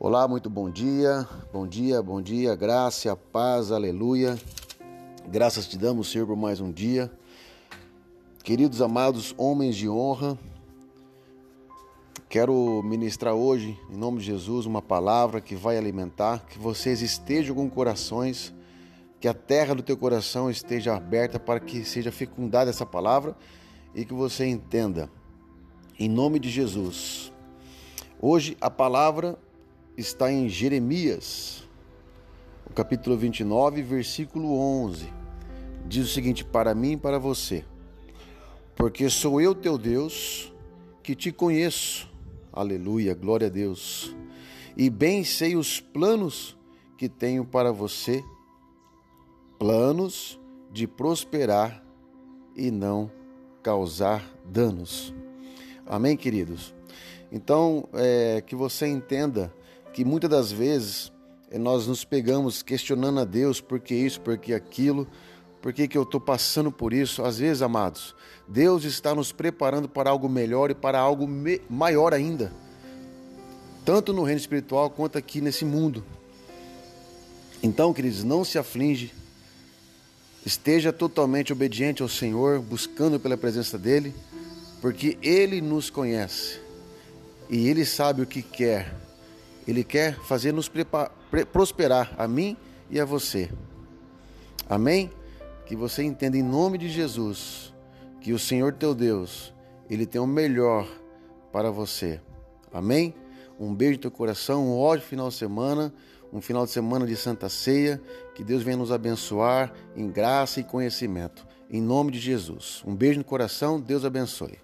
Olá, muito bom dia, bom dia, bom dia, graça, paz, aleluia. Graças te damos, Senhor, por mais um dia. Queridos amados homens de honra, quero ministrar hoje, em nome de Jesus, uma palavra que vai alimentar, que vocês estejam com corações, que a terra do teu coração esteja aberta para que seja fecundada essa palavra e que você entenda. Em nome de Jesus. Hoje a palavra está em Jeremias, o capítulo 29, versículo 11. Diz o seguinte: Para mim e para você, porque sou eu teu Deus que te conheço. Aleluia, glória a Deus. E bem sei os planos que tenho para você, planos de prosperar e não causar danos. Amém, queridos? Então, é, que você entenda que muitas das vezes eh, nós nos pegamos questionando a Deus por que isso, por que aquilo, por que, que eu estou passando por isso. Às vezes, amados, Deus está nos preparando para algo melhor e para algo maior ainda, tanto no reino espiritual quanto aqui nesse mundo. Então, queridos, não se aflige, esteja totalmente obediente ao Senhor, buscando pela presença dEle, porque Ele nos conhece e Ele sabe o que quer ele quer fazer nos prosperar a mim e a você. Amém? Que você entenda em nome de Jesus que o Senhor teu Deus, ele tem o melhor para você. Amém? Um beijo no teu coração, um ótimo final de semana, um final de semana de Santa Ceia. Que Deus venha nos abençoar em graça e conhecimento. Em nome de Jesus. Um beijo no coração, Deus abençoe.